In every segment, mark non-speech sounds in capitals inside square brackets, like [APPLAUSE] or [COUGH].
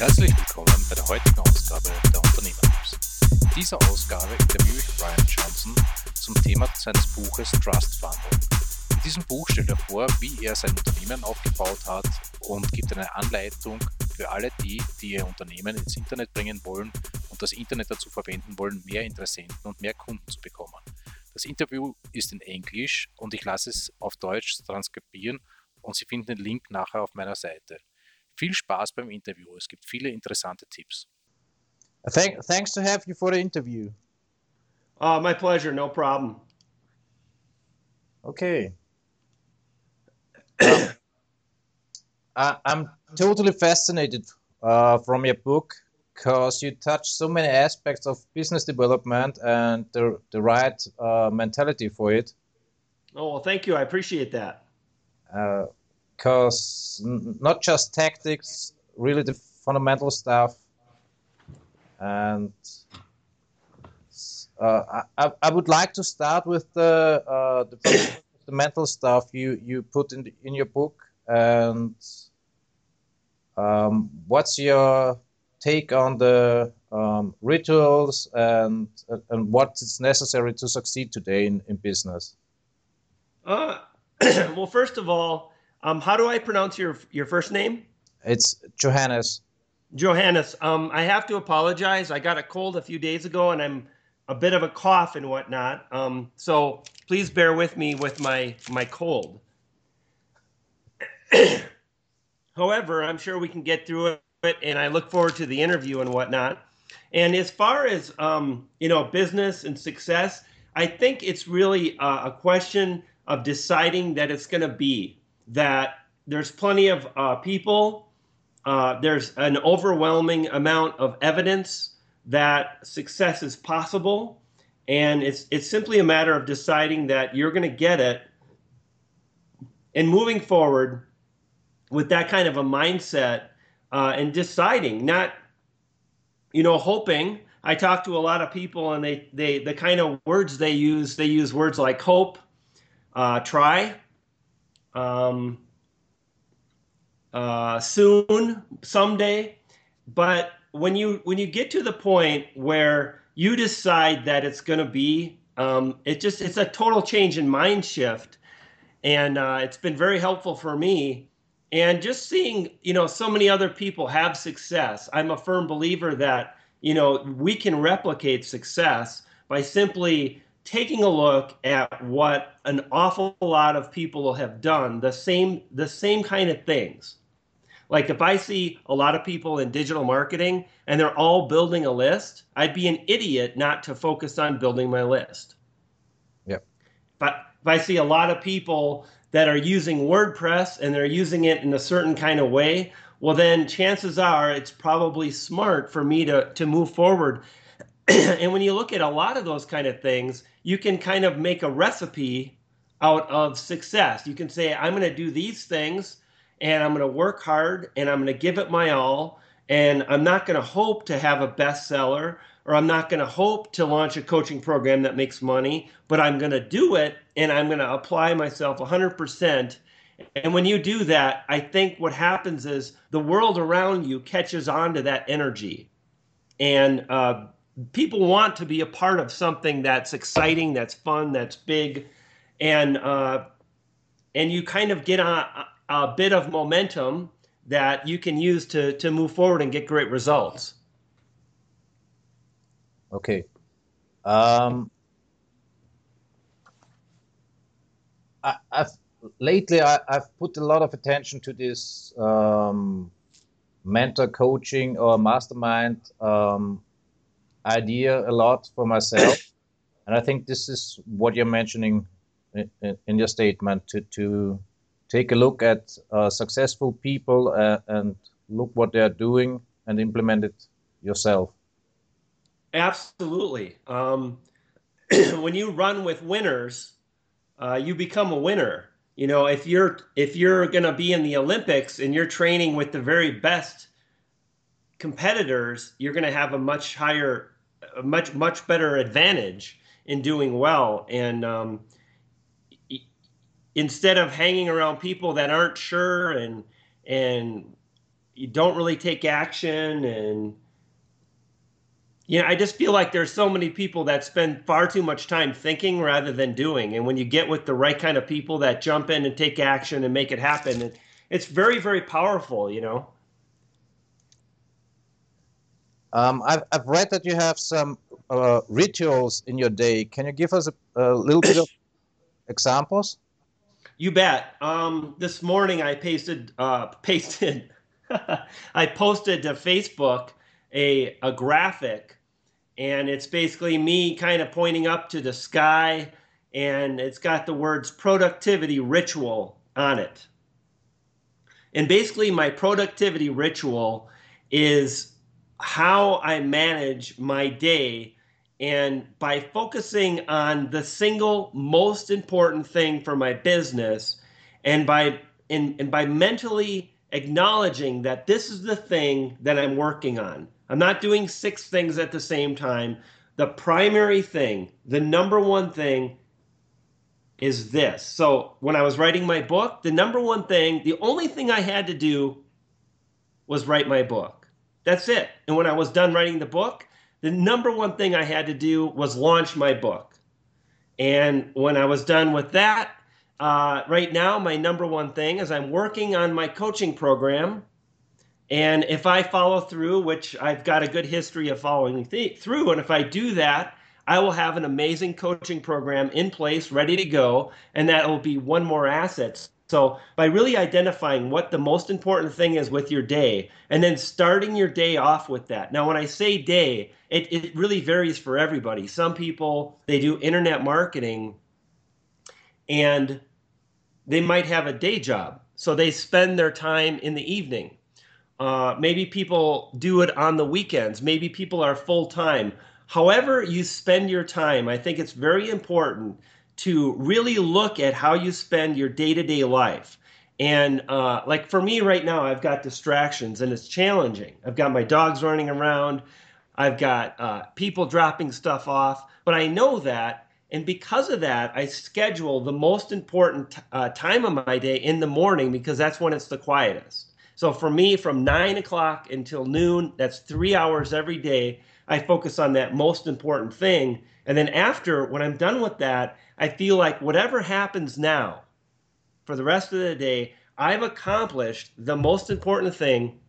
Herzlich willkommen bei der heutigen Ausgabe der Unternehmertipps. In dieser Ausgabe interviewe ich Brian Johnson zum Thema seines Buches Trust Funding. In diesem Buch stellt er vor, wie er sein Unternehmen aufgebaut hat und gibt eine Anleitung für alle die, die ihr Unternehmen ins Internet bringen wollen und das Internet dazu verwenden wollen, mehr Interessenten und mehr Kunden zu bekommen. Das Interview ist in Englisch und ich lasse es auf Deutsch transkribieren und Sie finden den Link nachher auf meiner Seite. Viel Spaß beim Interview. Es gibt viele interessante Tipps. Thank, thanks to have you for the interview. Uh, my pleasure. No problem. Okay. [COUGHS] um, I, I'm totally fascinated uh, from your book because you touch so many aspects of business development and the, the right uh, mentality for it. Oh, well, thank you. I appreciate that. Uh, because not just tactics, really the fundamental stuff. And uh, I, I would like to start with the uh, the, [COUGHS] the, mental stuff you, you put in the, in your book. And um, what's your take on the um, rituals and and what is necessary to succeed today in, in business? Uh, [COUGHS] well, first of all, um, how do I pronounce your your first name? It's Johannes. Johannes. Um, I have to apologize. I got a cold a few days ago, and I'm a bit of a cough and whatnot. Um, so please bear with me with my my cold. [CLEARS THROAT] However, I'm sure we can get through it, and I look forward to the interview and whatnot. And as far as um, you know, business and success, I think it's really uh, a question of deciding that it's going to be that there's plenty of uh, people, uh, there's an overwhelming amount of evidence that success is possible. And it's, it's simply a matter of deciding that you're going to get it and moving forward with that kind of a mindset uh, and deciding, not, you know, hoping. I talk to a lot of people and they, they the kind of words they use, they use words like hope, uh, try, um, uh, soon, someday. But when you when you get to the point where you decide that it's going to be, um, it just it's a total change in mind shift, and uh, it's been very helpful for me. And just seeing you know so many other people have success, I'm a firm believer that you know we can replicate success by simply taking a look at what an awful lot of people have done the same the same kind of things. Like if i see a lot of people in digital marketing and they're all building a list i'd be an idiot not to focus on building my list. Yep. But if i see a lot of people that are using wordpress and they're using it in a certain kind of way well then chances are it's probably smart for me to to move forward. [CLEARS THROAT] And when you look at a lot of those kind of things, you can kind of make a recipe out of success. You can say, I'm going to do these things and I'm going to work hard and I'm going to give it my all. And I'm not going to hope to have a bestseller or I'm not going to hope to launch a coaching program that makes money, but I'm going to do it and I'm going to apply myself 100%. And when you do that, I think what happens is the world around you catches on to that energy. And uh, people want to be a part of something that's exciting, that's fun, that's big, and uh, and you kind of get a, a bit of momentum that you can use to to move forward and get great results. Okay. Um, I, have lately I, have put a lot of attention to this um, mentor coaching or mastermind um, idea a lot for myself, [COUGHS] and I think this is what you're mentioning in, in your statement to to take a look at uh, successful people uh, and look what they're doing and implement it yourself. Absolutely. Um, [CLEARS THROAT] when you run with winners, uh, you become a winner. You know, if you're if you're going to be in the Olympics and you're training with the very best competitors, you're going to have a much higher, a much much better advantage in doing well. And um, instead of hanging around people that aren't sure and and you don't really take action and you know, I just feel like there's so many people that spend far too much time thinking rather than doing. And when you get with the right kind of people that jump in and take action and make it happen, it, it's very, very powerful, you know. Um, I've, I've read that you have some uh, rituals in your day. Can you give us a, a little bit of [COUGHS] examples? You bet. Um, this morning I pasted, uh, [LAUGHS] pasted, I posted to Facebook a, a graphic, and it's basically me kind of pointing up to the sky, and it's got the words productivity ritual on it. And basically, my productivity ritual is how I manage my day. And by focusing on the single most important thing for my business, and by and, and by mentally acknowledging that this is the thing that I'm working on. I'm not doing six things at the same time. The primary thing, the number one thing is this. So when I was writing my book, the number one thing, the only thing I had to do was write my book. That's it. And when I was done writing the book, the number one thing I had to do was launch my book. And when I was done with that, uh, right now, my number one thing is I'm working on my coaching program. And if I follow through, which I've got a good history of following th- through, and if I do that, I will have an amazing coaching program in place, ready to go, and that will be one more asset. So, by really identifying what the most important thing is with your day and then starting your day off with that. Now, when I say day, it, it really varies for everybody. Some people, they do internet marketing and they might have a day job. So, they spend their time in the evening. Uh, maybe people do it on the weekends. Maybe people are full time however you spend your time, I think it's very important to really look at how you spend your day to day life. And uh, like for me right now, I've got distractions and it's challenging. I've got my dogs running around, I've got uh, people dropping stuff off, but I know that. And because of that, I schedule the most important uh, time of my day in the morning because that's when it's the quietest. So for me, from nine o'clock until noon, that's three hours every day I focus on that most important thing. And then after, when I'm done with that, I feel like whatever happens now for the rest of the day, I've accomplished the most important thing.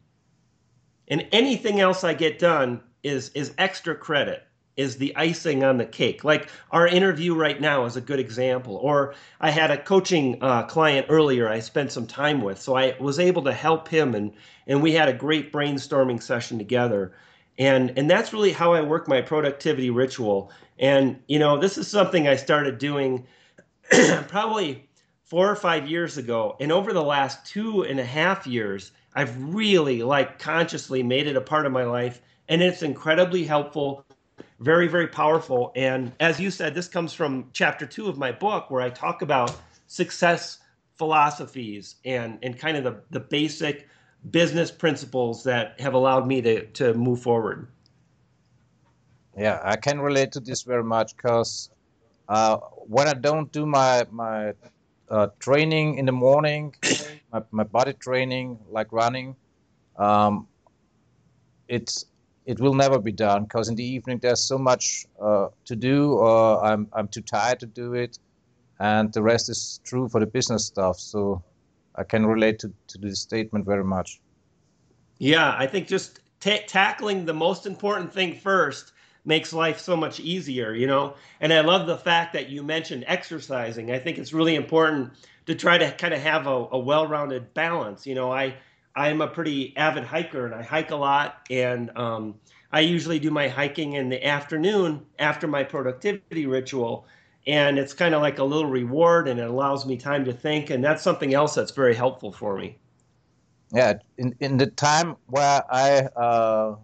And anything else I get done is, is extra credit, is the icing on the cake. Like our interview right now is a good example. Or I had a coaching uh, client earlier I spent some time with. So I was able to help him, and, and we had a great brainstorming session together and and that's really how i work my productivity ritual. And you know this is something i started doing [CLEARS THROAT] probably four or five years ago. And over the last two and a half years i've really like consciously made it a part of my life. And it's incredibly helpful very very powerful. And as you said this comes from chapter two of my book where i talk about success philosophies and and kind of the, the basic business principles that have allowed me to, to move forward. Yeah, I can relate to this very much because uh, when I don't do my my uh, training in the morning, my, my body training like running, um, it's it will never be done because in the evening there's so much uh, to do, or I'm I'm too tired to do it, and the rest is true for the business stuff. So I can relate to, to this statement very much. Yeah, I think just tackling the most important thing first makes life so much easier, you know? And I love the fact that you mentioned exercising. I think it's really important to try to kind of have a, a well rounded balance. You know, I, I'm a pretty avid hiker and I hike a lot. And um, I usually do my hiking in the afternoon after my productivity ritual and it's kind of like a little reward and it allows me time to think and that's something else that's very helpful for me. Yeah in, in the time where i uh,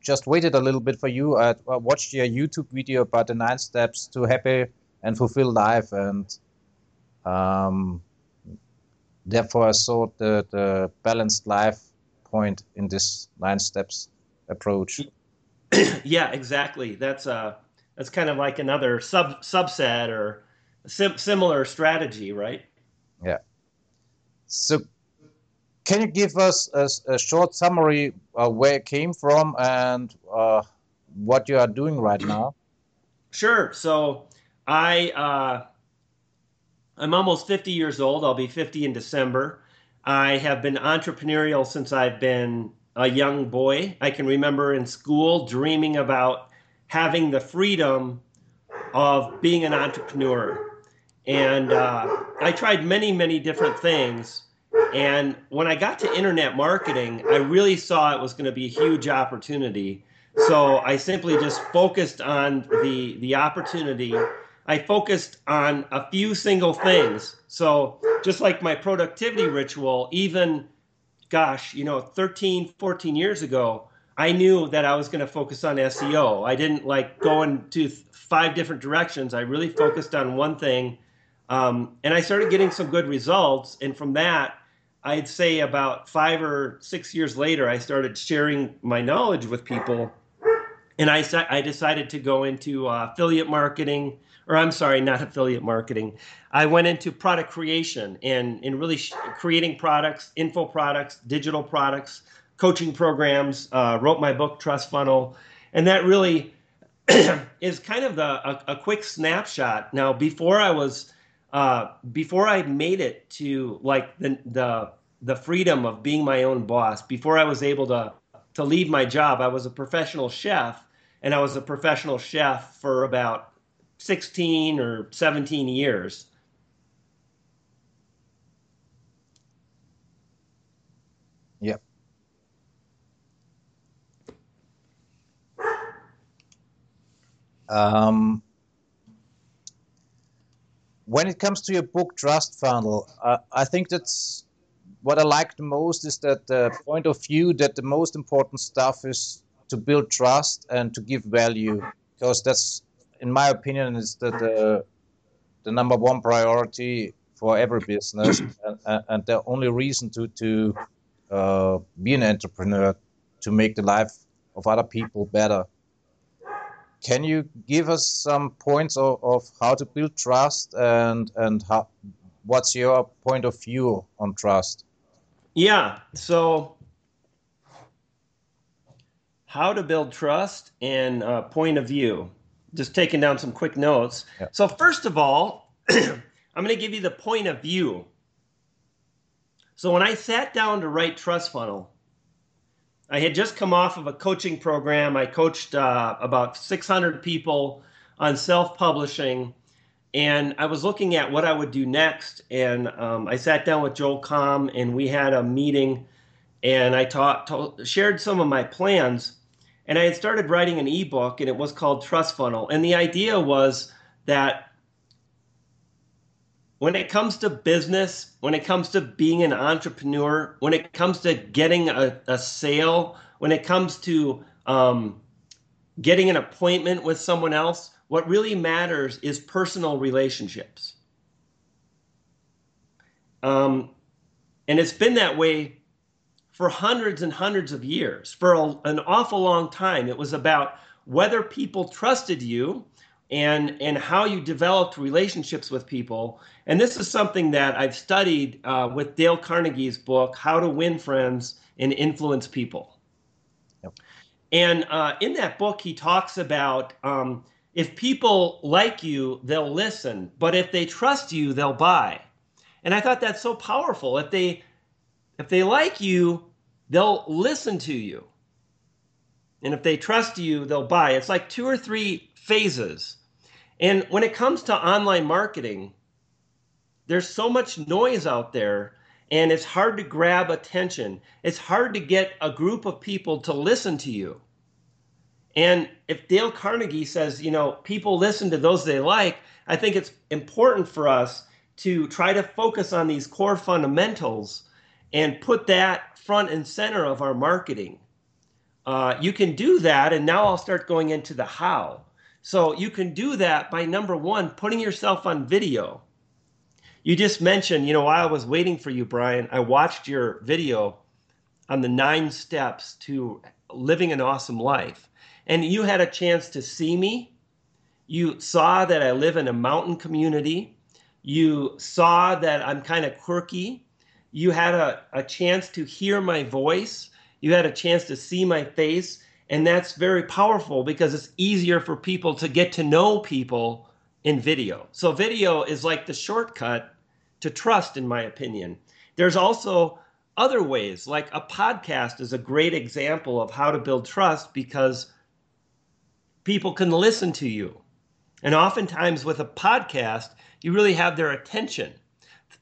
just waited a little bit for you i watched your youtube video about the nine steps to happy and fulfilled life and um, therefore i saw the, the balanced life point in this nine steps approach. [CLEARS THROAT] Yeah exactly. That's uh that's kind of like another sub subset or sim- similar strategy, right? Yeah. So, can you give us a, a short summary of where it came from and uh, what you are doing right now? Sure. So I uh, I'm almost 50 years old. I'll be 50 in December. I have been entrepreneurial since I've been a young boy. I can remember in school dreaming about having the freedom of being an entrepreneur. And uh, I tried many, many different things. And when I got to internet marketing, I really saw it was going to be a huge opportunity. So I simply just focused on the the opportunity. I focused on a few single things. So just like my productivity ritual, even gosh, you know, 13, 14 years ago, I knew that I was going to focus on SEO. I didn't like go into five different directions. I really focused on one thing. Um, and I started getting some good results. And from that, I'd say about five or six years later, I started sharing my knowledge with people. And I, I decided to go into uh, affiliate marketing, or I'm sorry, not affiliate marketing. I went into product creation and, and really creating products, info products, digital products, coaching programs, uh, wrote my book, Trust Funnel. And that really [CLEARS THROAT] is kind of the, a, a quick snapshot. Now, before I was uh, before I made it to like the, the the freedom of being my own boss, before I was able to to leave my job, I was a professional chef, and I was a professional chef for about 16 or 17 years. Yep. Um, when it comes to your book Trust Funnel, uh, I think that's what I like the most is that the point of view that the most important stuff is to build trust and to give value because that's, in my opinion, is the the, the number one priority for every business and, and, the only reason to to uh, be an entrepreneur to make the life of other people better. Can you give us some points of, of how to build trust and and how what's your point of view on trust? Yeah. So, how to build trust and uh, point of view. Just taking down some quick notes. Yeah. So, first of all, [CLEARS THROAT] I'm going to give you the point of view. So, when I sat down to write Trust Funnel, I had just come off of a coaching program. I coached uh, about 600 people on self publishing. And I was looking at what I would do next. And um, I sat down with Joel Comm and we had a meeting. And I taught, shared some of my plans. And I had started writing an ebook, and it was called Trust Funnel. And the idea was that when it comes to business, when it comes to being an entrepreneur, when it comes to getting a, a sale, when it comes to um, getting an appointment with someone else, what really matters is personal relationships. Um, and it's been that way for hundreds and hundreds of years. For a, an awful long time, it was about whether people trusted you and and how you developed relationships with people. And this is something that I've studied uh, with Dale Carnegie's book, How to Win Friends and Influence People. Yep. And uh, in that book, he talks about um, if people like you, they'll listen, but if they trust you, they'll buy. And I thought that's so powerful. If they if they like you, they'll listen to you. And if they trust you, they'll buy. It's like two or three phases. And when it comes to online marketing, there's so much noise out there and it's hard to grab attention. It's hard to get a group of people to listen to you. And if Dale Carnegie says, you know, people listen to those they like, I think it's important for us to try to focus on these core fundamentals and put that front and center of our marketing. Uh, you can do that, and now I'll start going into the how. So you can do that by number one, putting yourself on video. You just mentioned, you know, while I was waiting for you, Brian, I watched your video on the nine steps to living an awesome life. And you had a chance to see me. You saw that I live in a mountain community. You saw that I'm kind of quirky. you had a, a chance to hear my voice, you had a chance to see my face, and that's very powerful because it's easier for people to get to know people in video. So, video is like the shortcut to trust, in my opinion. There's also other ways, like a podcast is a great example of how to build trust because people can listen to you. And oftentimes with a podcast, you really have their attention.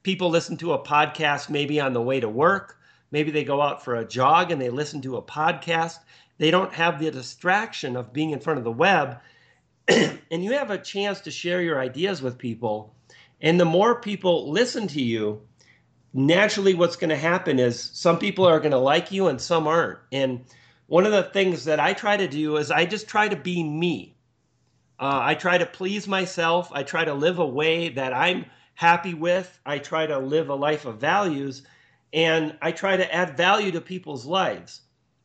People listen to a podcast maybe on the way to work, maybe they go out for a jog and they listen to a podcast. They don't have the distraction of being in front of the web. [CLEARS THROAT] and you have a chance to share your ideas with people. And the more people listen to you, naturally what's going to happen is some people are going to like you and some aren't. And one of the things that I try to do is I just try to be me. Uh, I try to please myself. I try to live a way that I'm happy with. I try to live a life of values and I try to add value to people's lives.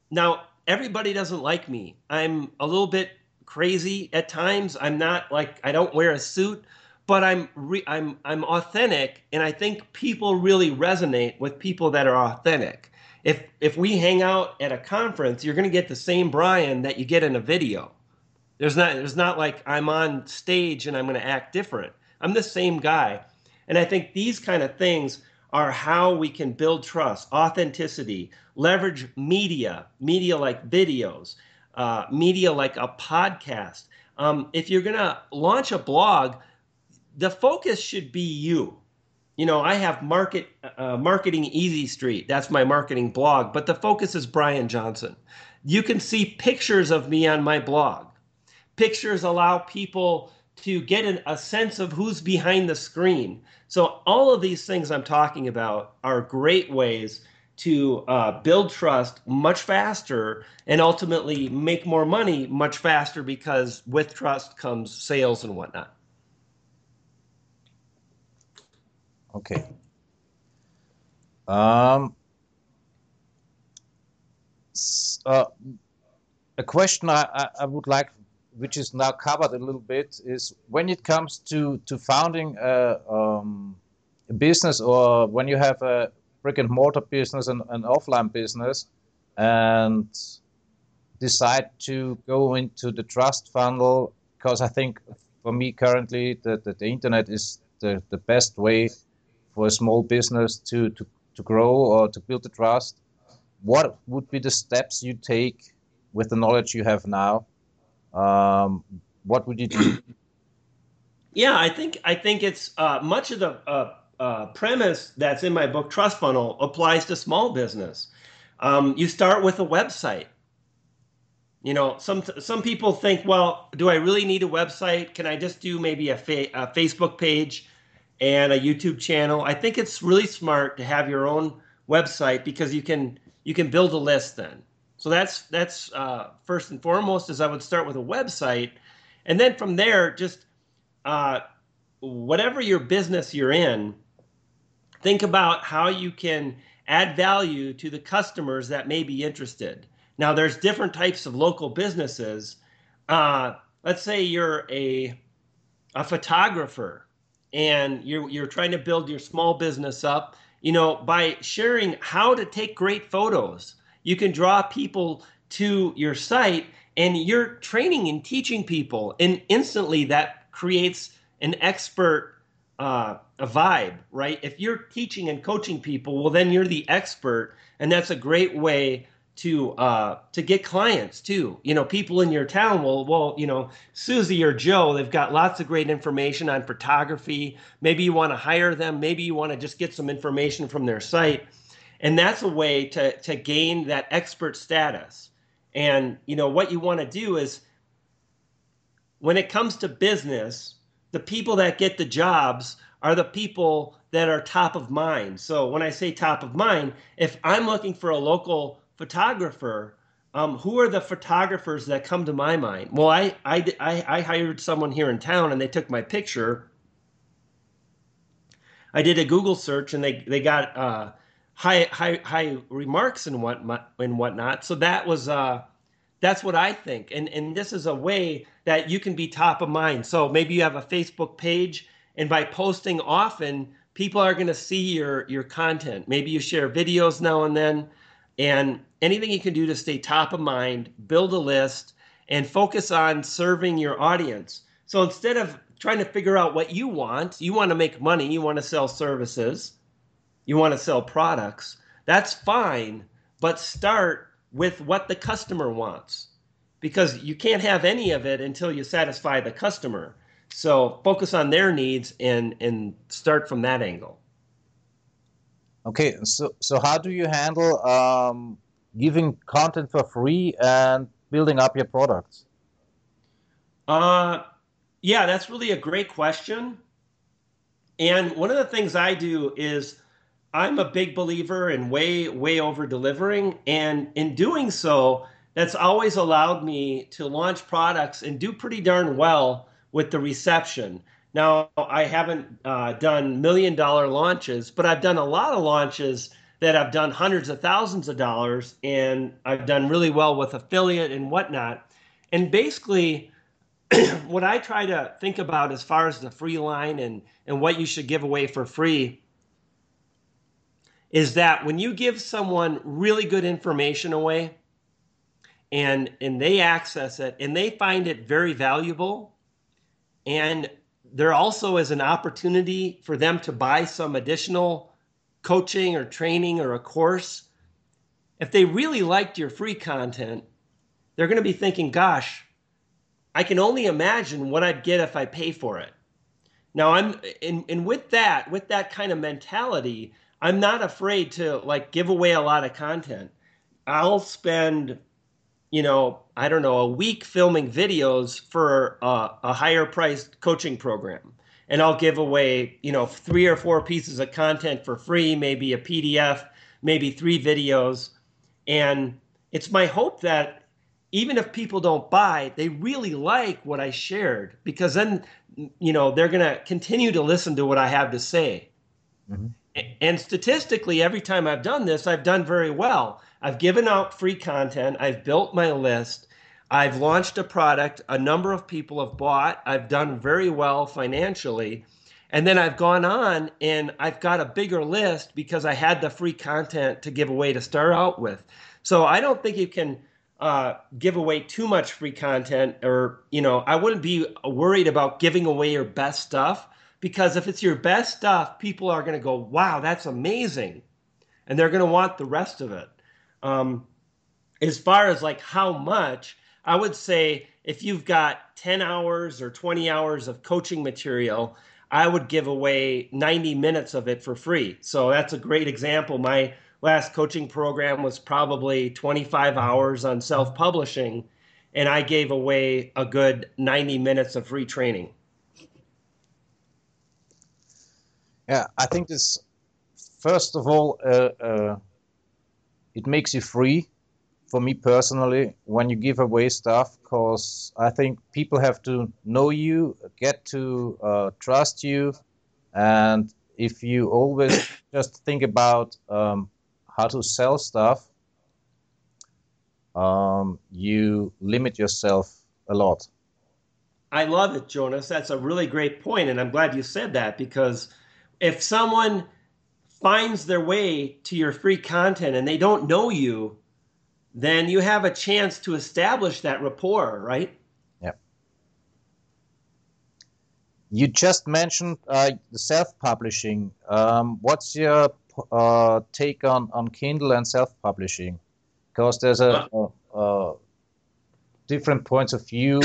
Now, everybody doesn't like me. I'm a little bit crazy at times. I'm not like I don't wear a suit, but I'm re- I'm I'm authentic and I think people really resonate with people that are authentic. If if we hang out at a conference, you're going to get the same Brian that you get in a video. There's not there's not like I'm on stage and I'm going to act different. I'm the same guy. And I think these kind of things are how we can build trust, authenticity, leverage media, media like videos, uh, media like a podcast. Um, if you're going to launch a blog, the focus should be you. You know, I have market uh, marketing easy street. That's my marketing blog, but the focus is Brian Johnson. You can see pictures of me on my blog pictures allow people to get an, a sense of who's behind the screen. So, all of these things I'm talking about are great ways to uh, build trust much faster and ultimately make more money much faster because with trust comes sales and whatnot. Okay. Um, uh, a question I, I would like which is now covered a little bit, is when it comes to to founding a, um, a business or when you have a brick and mortar business and an offline business, and decide to go into the trust funnel because I think for me currently that the, the, internet is the, the best way for a small business to, to, to grow or to build the trust. What would be the steps you take with the knowledge you have now um, what would you do? Yeah, I think I think it's uh, much of the uh, uh, premise that's in my book Trust Funnel applies to small business. Um, you start with a website. You know, some some people think, well, do I really need a website? Can I just do maybe a, fa- a Facebook page and a YouTube channel? I think it's really smart to have your own website because you can you can build a list then. So that's that's uh, first and foremost. Is I would start with a website, and then from there, just uh, whatever your business you're in, think about how you can add value to the customers that may be interested. Now, there's different types of local businesses. Uh, let's say you're a a photographer and you're you're trying to build your small business up. You know, by sharing how to take great photos you can draw people to your site and you're training and teaching people and instantly that creates an expert uh, a vibe right? If you're teaching and coaching people well then you're the expert and that's a great way to uh, to get clients too. You know people in your town will well you know susie or joe they've got lots of great information on photography. Maybe you want to hire them. Maybe you want to just get some information from their site and that's a way to to gain that expert status. And you know what you want to do is when it comes to business the people that get the jobs are the people that are top of mind. So when i say top of mind if i'm looking for a local photographer um, who are the photographers that come to my mind? Well I, I i i hired someone here in town and they took my picture. I did a google search and they they got uh, high high high remarks and what and whatnot. So that was uh, that's what I think, and and this is a way that you can be top of mind. So maybe you have a Facebook page, and by posting often, people are going to see your your content. Maybe you share videos now and then, and anything you can do to stay top of mind, build a list, and focus on serving your audience. So instead of trying to figure out what you want, you want to make money, you want to sell services, you want to sell products. That's fine, but start with what the customer wants because you can't have any of it until you satisfy the customer. So focus on their needs and and start from that angle. Okay, so so how do you handle um, giving content for free and building up your products? Uh, yeah, that's really a great question. And one of the things I do is I'm a big believer in way way over delivering, and in doing so, that's always allowed me to launch products and do pretty darn well with the reception. Now, I haven't uh, done million dollar launches, but I've done a lot of launches that I've done hundreds of thousands of dollars, and I've done really well with affiliate and whatnot. And basically, [CLEARS THROAT] what I try to think about as far as the free line and, and what you should give away for free is that when you give someone really good information away and and they access it and they find it very valuable and there also is an opportunity for them to buy some additional coaching or training or a course. If they really liked your free content, they're going to be thinking, gosh, I can only imagine what I'd get if I pay for it. Now I'm and, and with that, with that kind of mentality, I'm not afraid to like give away a lot of content. I'll spend you know, I don't know, a week filming videos for a, a higher priced coaching program. And I'll give away, you know, three or four pieces of content for free, maybe a PDF, maybe three videos. And it's my hope that even if people don't buy, they really like what I shared because then, you know, they're going to continue to listen to what I have to say. Mm-hmm. And statistically, every time I've done this, I've done very well. I've given out free content, I've built my list, I've launched a product, a number of people have bought, I've done very well financially. And then I've gone on and I've got a bigger list because I had the free content to give away to start out with. So I don't think you can uh, give away too much free content, or, you know, I wouldn't be worried about giving away your best stuff because if it's your best stuff, people are going to go, wow, that's amazing. And they're going to want the rest of it. Um, as far as like how much, I would say if you've got 10 hours or 20 hours of coaching material, I would give away 90 minutes of it for free. So that's a great example. My last coaching program was probably 25 hours on self publishing, and I gave away a good 90 minutes of free training. Yeah, I think this, first of all, uh, uh, it makes you free for me personally when you give away stuff because I think people have to know you, get to uh, trust you, and if you always [COUGHS] just think about um, how to sell stuff, um, you limit yourself a lot. I love it, Jonas. That's a really great point, and I'm glad you said that because if someone finds their way to your free content and they don't know you, then you have a chance to establish that rapport, right? Yeah. You just mentioned uh, the self-publishing. Um, what's your uh, take on, on Kindle and self-publishing? Because there's a, a, a, different points of view.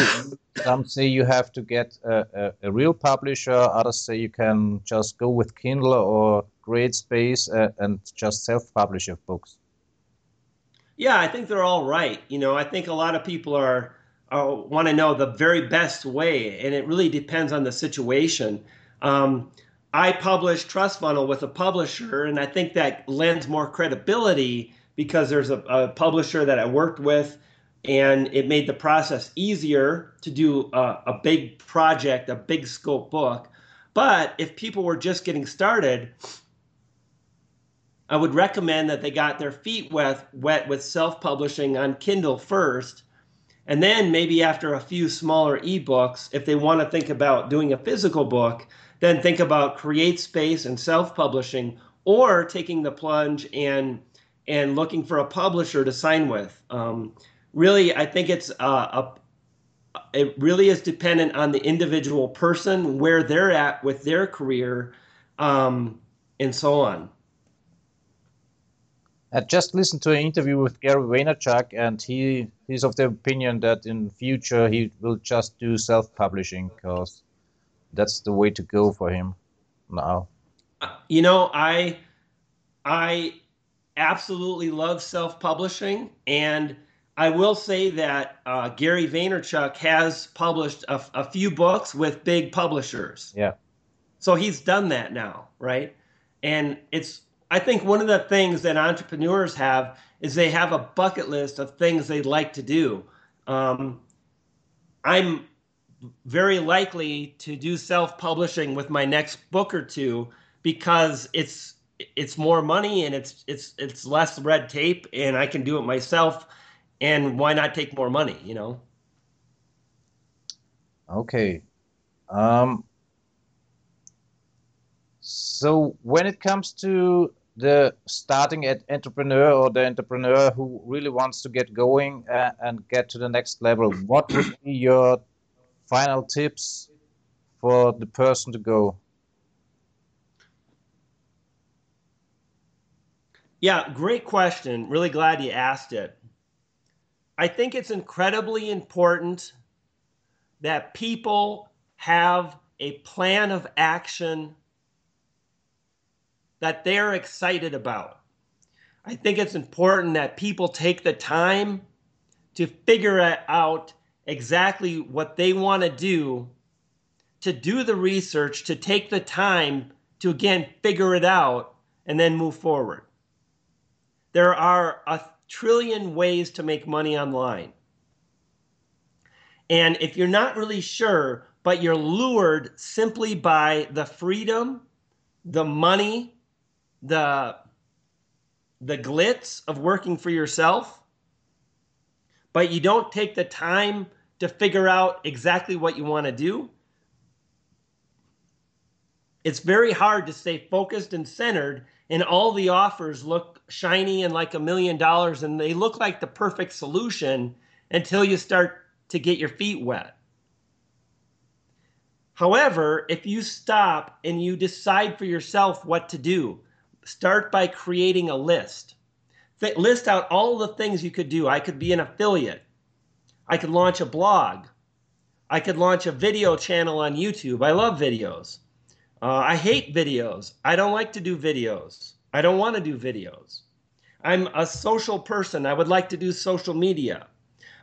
Some say you have to get a, a, real publisher. Others say you can just go with Kindle or CreateSpace uh, and just self-publish your books? Yeah, I think they're all right. You know, I think a lot of people are, are want to know the very best way, and it really depends on the situation. Um, I publish Trust Funnel with a publisher, and I think that lends more credibility because there's a, a publisher that I worked with, and it made the process easier to do a, a big project, a big scope book. But if people were just getting started, I would recommend that they got their feet wet, wet with self publishing on Kindle first. And then maybe after a few smaller ebooks, if they want to think about doing a physical book, then think about CreateSpace and self-publishing or taking the plunge and and looking for a publisher to sign with. Um, really, I think it's uh, a it really is dependent on the individual person, where they're at with their career, um, and so on. I just listened to an interview with Gary Vaynerchuk, and he he's of the opinion that in future he will just do self-publishing because that's the way to go for him now. You know, I I absolutely love self-publishing, and I will say that uh, Gary Vaynerchuk has published a, a few books with big publishers. Yeah. So he's done that now, right? And it's I think one of the things that entrepreneurs have is they have a bucket list of things they'd like to do. Um, I'm very likely to do self-publishing with my next book or two because it's it's more money and it's it's it's less red tape and I can do it myself and why not take more money, you know? Okay. Um, so when it comes to the starting at entrepreneur or the entrepreneur who really wants to get going uh, and get to the next level, what would be your final tips for the person to go? Yeah, great question. Really glad you asked it. I think it's incredibly important that people have a plan of action that they're excited about. I think it's important that people take the time to figure out exactly what they want to do, to do the research, to take the time to again figure it out and then move forward. There are a trillion ways to make money online. And if you're not really sure, but you're lured simply by the freedom, the money, the the glitz of working for yourself, but you don't take the time to figure out exactly what you want to do, it's very hard to stay focused and centered and all the offers look shiny and like a million dollars and they look like the perfect solution until you start to get your feet wet. However, if you stop and you decide for yourself what to do, start by creating a list. list out all the things you could do. I could be an affiliate. I could launch a blog. I could launch a video channel on YouTube. I love videos. Uh, I hate videos. I don't like to do videos. I don't want to do videos. I'm a social person. I would like to do social media.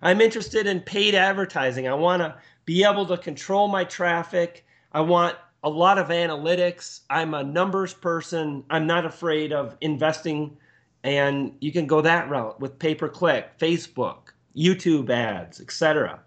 I'm interested in paid advertising. I want to be able to control my traffic. I want a lot of analytics. I'm a numbers person. I'm not afraid of investing. And you can go that route with pay per click, Facebook, YouTube ads, etc.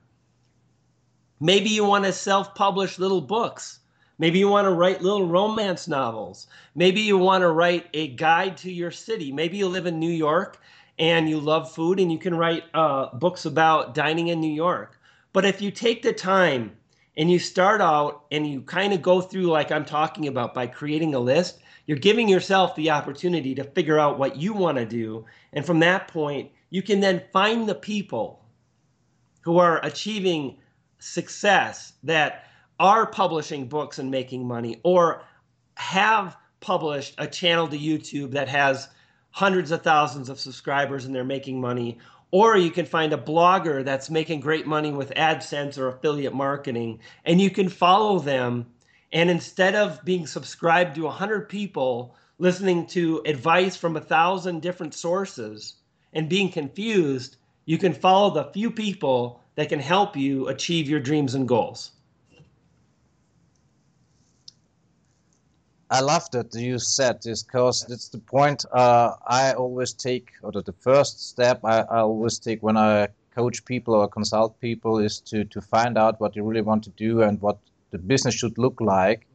Maybe you want to self publish little books Maybe you want to write little romance novels. Maybe you want to write a guide to your city. Maybe you live in New York and you love food and you can write uh, books about dining in New York. But if you take the time and you start out and you kind of go through, like I'm talking about, by creating a list, you're giving yourself the opportunity to figure out what you want to do. And from that point, you can then find the people who are achieving success that are publishing books and making money or have published a channel to YouTube that has hundreds of thousands of subscribers and they're making money. Or you can find a blogger that's making great money with AdSense or affiliate marketing, and you can follow them. And instead of being subscribed to 100 people listening to advice from a thousand different sources and being confused, you can follow the few people that can help you achieve your dreams and goals. I love that you said this because it's the point uh, I always take, or the first step I, I, always take when I coach people or consult people is to, to find out what you really want to do and what the business should look like.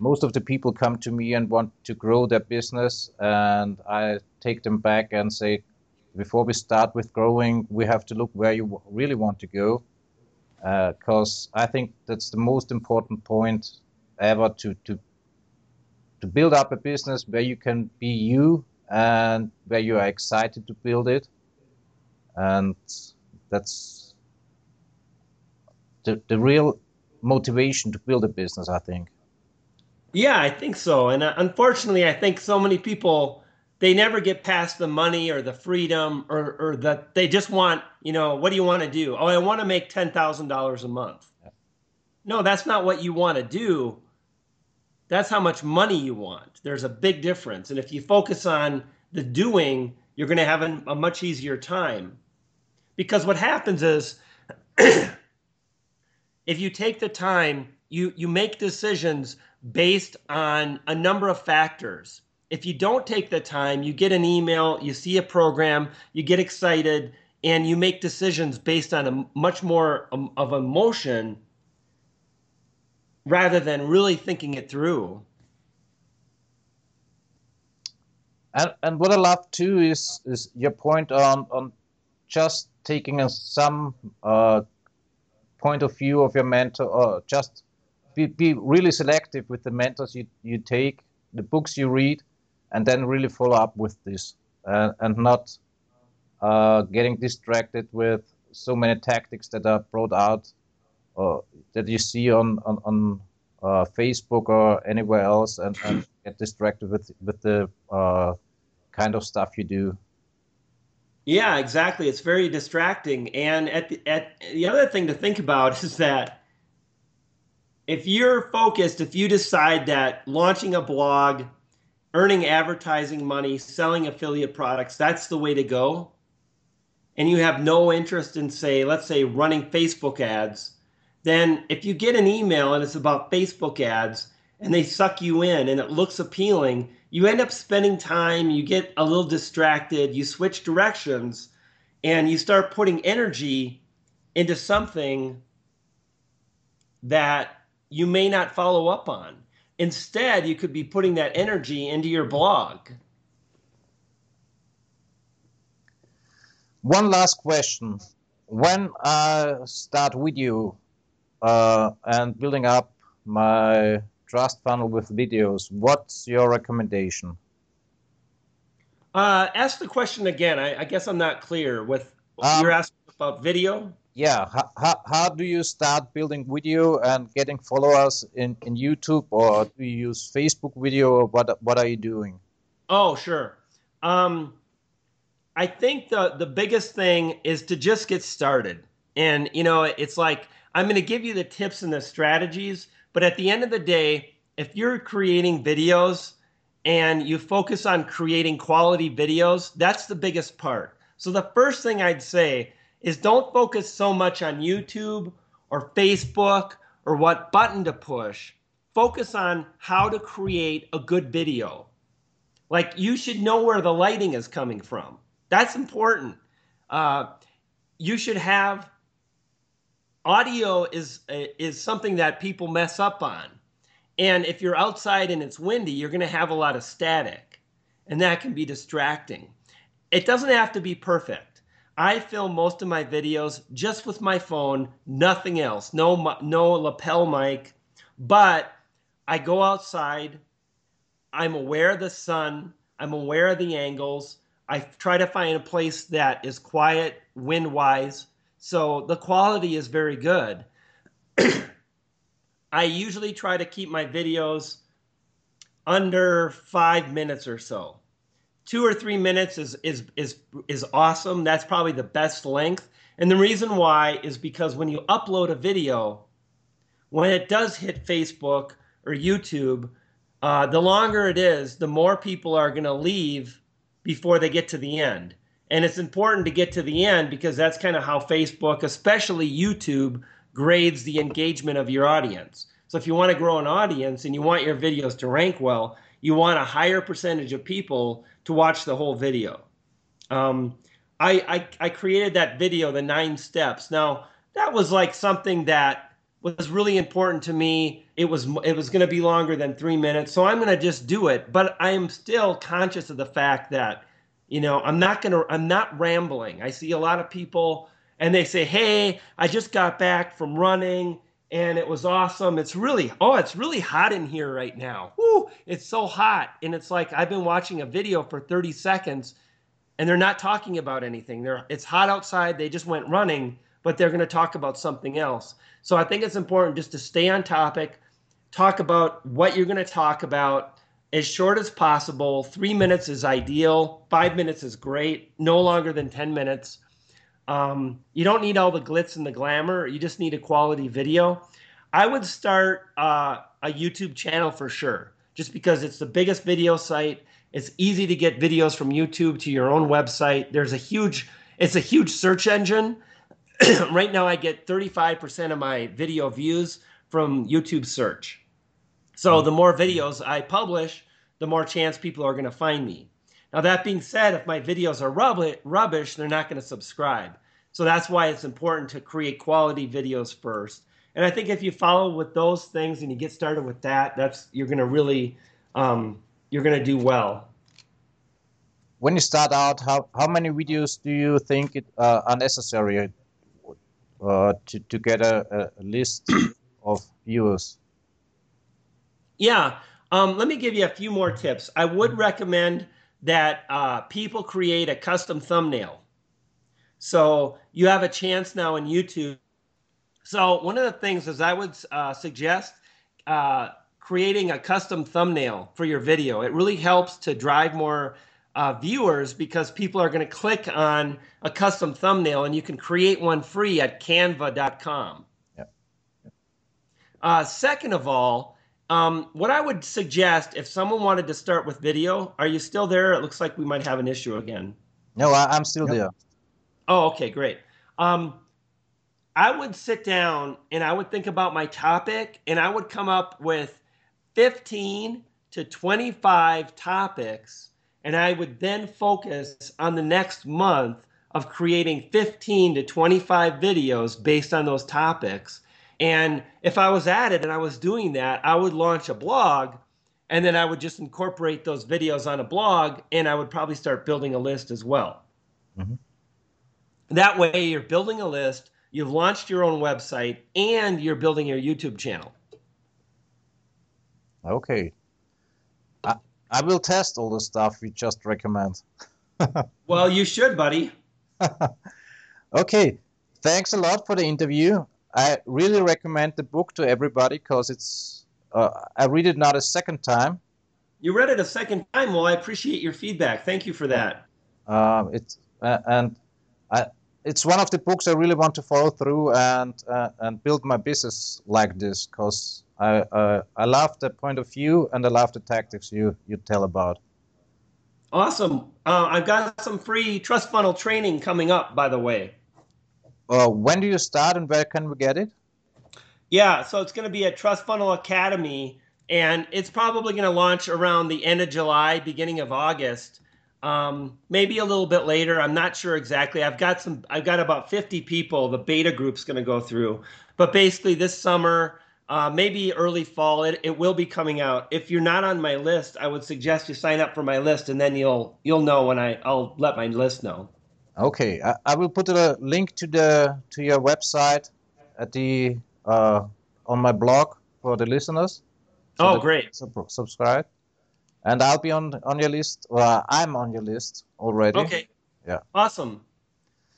Most of the people come to me and want to grow their business, and I take them back and say, before we start with growing, we have to look where you really want to go, because uh, I think that's the most important point ever to to to build up a business where you can be you and where you are excited to build it, and that's the the real motivation to build a business. I think. Yeah, I think so, and uh, unfortunately, I think so many people they never get past the money or the freedom or or that they just want you know what do you want to do? Oh i want to make $10000 a month. No that's not what you want to do that's how much money you want. There's a big difference. And if you focus on the doing you're going to have a, much easier time. Because what happens is [CLEARS THROAT] if you take the time you you make decisions based on a number of factors. If you don't take the time, you get an email, you see a program, you get excited, and you make decisions based on a much more um, of emotion rather than really thinking it through. And, and what I love too is is your point on on just taking a, some uh, point of view of your mentor, or just be, be really selective with the mentors you, you take, the books you read, and then really follow up with this uh, and not uh, getting distracted with so many tactics that are brought out that you see on on, on uh, Facebook or anywhere else, and, and, get distracted with with the uh, kind of stuff you do. Yeah, exactly. It's very distracting. And at the, at the other thing to think about [LAUGHS] is that if you're focused, if you decide that launching a blog earning advertising money, selling affiliate products, that's the way to go. And you have no interest in, say, let's say running Facebook ads, then if you get an email and it's about Facebook ads and they suck you in and it looks appealing, you end up spending time, you get a little distracted, you switch directions, and you start putting energy into something that you may not follow up on. Instead, you could be putting that energy into your blog. One last question. When I start with uh, and building up my trust funnel with videos, what's your recommendation? Uh, ask the question again. I, I, guess I'm not clear. With um, you're asking about video yeah how, how, how do you start building video and getting followers in, in youtube or do you use facebook video or what what are you doing oh sure um, i think the the biggest thing is to just get started and you know it's like i'm going to give you the tips and the strategies but at the end of the day if you're creating videos and you focus on creating quality videos that's the biggest part so the first thing i'd say is don't focus so much on YouTube or Facebook or what button to push. Focus on how to create a good video. Like you should know where the lighting is coming from. That's important. Uh, you should have audio is uh, is something that people mess up on. And if you're outside and it's windy, you're going to have a lot of static, and that can be distracting. It doesn't have to be perfect. I film most of my videos just with my phone, nothing else. No no lapel mic, but I go outside. I'm aware of the sun. I'm aware of the angles. I try to find a place that is quiet, wind wise. So the quality is very good. [CLEARS THROAT] I usually try to keep my videos under five minutes or so two or three minutes is is is is awesome. That's probably the best length. And the reason why is because when you upload a video, when it does hit Facebook or YouTube, uh, the longer it is, the more people are going to leave before they get to the end. And it's important to get to the end because that's kind of how Facebook, especially YouTube, grades the engagement of your audience. So if you want to grow an audience and you want your videos to rank well, you want a higher percentage of people to watch the whole video. Um, I, I, I created that video, the nine steps. Now that was like something that was really important to me. It was it was going to be longer than three minutes, so I'm going to just do it. But I am still conscious of the fact that You know, I'm not going to, I'm not rambling. I see a lot of people and they say, Hey, I just got back from running and it was awesome. It's really, oh, it's really hot in here right now. Woo, it's so hot. And it's like I've been watching a video for 30 seconds and they're not talking about anything. They're, it's hot outside. They just went running, but they're going to talk about something else. So I think it's important just to stay on topic, talk about what you're going to talk about as short as possible. Three minutes is ideal. Five minutes is great. No longer than 10 minutes. Um, you don't need all the glitz and the glamour. You just need a quality video. I would start uh, a YouTube channel for sure, just because it's the biggest video site. It's easy to get videos from YouTube to your own website. There's a huge, it's a huge search engine. [CLEARS THROAT] right now, I get 35% of my video views from YouTube search. So the more videos I publish, the more chance people are going to find me. Now, that being said, if my videos are rubbish, they're not going to subscribe. So that's why it's important to create quality videos first. And I think if you follow with those things and you get started with that, that's you're going to really um, you're going to do well. When you start out, how, how many videos do you think it, uh, are necessary uh, to, to get a, a list of viewers? Yeah, um, let me give you a few more tips. I would recommend that uh, people create a custom thumbnail. So you have a chance now in YouTube. So one of the things is I would uh, suggest uh, creating a custom thumbnail for your video. It really helps to drive more uh, viewers because people are going to click on a custom thumbnail, and you can create one free at Canva.com. Yep. Uh, second of all, um, what I would suggest if someone wanted to start with video, are you still there? It looks like we might have an issue again. No, I, am still yep. there. Oh, okay, great. Um, I would sit down and I would think about my topic and I would come up with 15 to 25 topics and I would then focus on the next month of creating 15 to 25 videos based on those topics and if I was at it and I was doing that, I would launch a blog and then I would just incorporate those videos on a blog and I would probably start building a list as well. Mm-hmm. That way, you're building a list, you've launched your own website, and you're building your YouTube channel. Okay. I, I will test all the stuff you just recommend. [LAUGHS] well, you should, buddy. [LAUGHS] okay. Thanks a lot for the interview. I really recommend the book to everybody because it's. Uh, I read it not a second time. You read it a second time. Well, I appreciate your feedback. Thank you for that. Uh, it's uh, and I, it's one of the books I really want to follow through and uh, and build my business like this because I uh, I love the point of view and I love the tactics you you tell about. Awesome. Uh, I've got some free trust funnel training coming up, by the way. Uh, when do you start and where can we get it? Yeah, so it's going to be at Trust Funnel Academy, and it's probably going to launch around the end of July, beginning of August. Um, maybe a little bit later. I'm not sure exactly. I've got some. I've got about 50 people. The beta group's going to go through, but basically this summer, uh, maybe early fall, it, it will be coming out. If you're not on my list, I would suggest you sign up for my list, and then you'll you'll know when I I'll let my list know. Okay, I, I, will put a link to the to your website at the uh, on my blog for the listeners. So oh, great! Sub- subscribe, and I'll be on on your list. Well, I'm on your list already. Okay. Yeah. Awesome.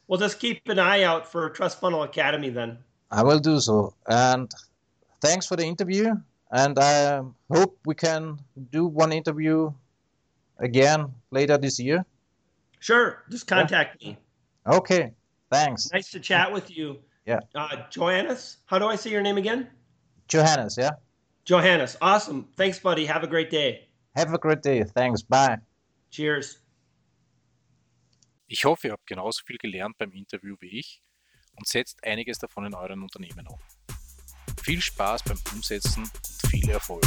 Well, just keep an eye out for Trust Funnel Academy then. I will do so. And thanks for the interview. And I hope we can do one interview again later this year. Sure. Just contact yeah. me. Okay. Thanks. Nice to chat with you. Yeah. Uh, Johannes, how do I say your name again? Johannes, yeah. Johannes, awesome. Thanks, buddy. Have a great day. Have a great day. Thanks. Bye. Cheers. Ich hoffe, ihr habt genauso viel gelernt beim Interview wie ich und setzt einiges davon in euren Unternehmen um. Viel Spaß beim Umsetzen und viel Erfolg.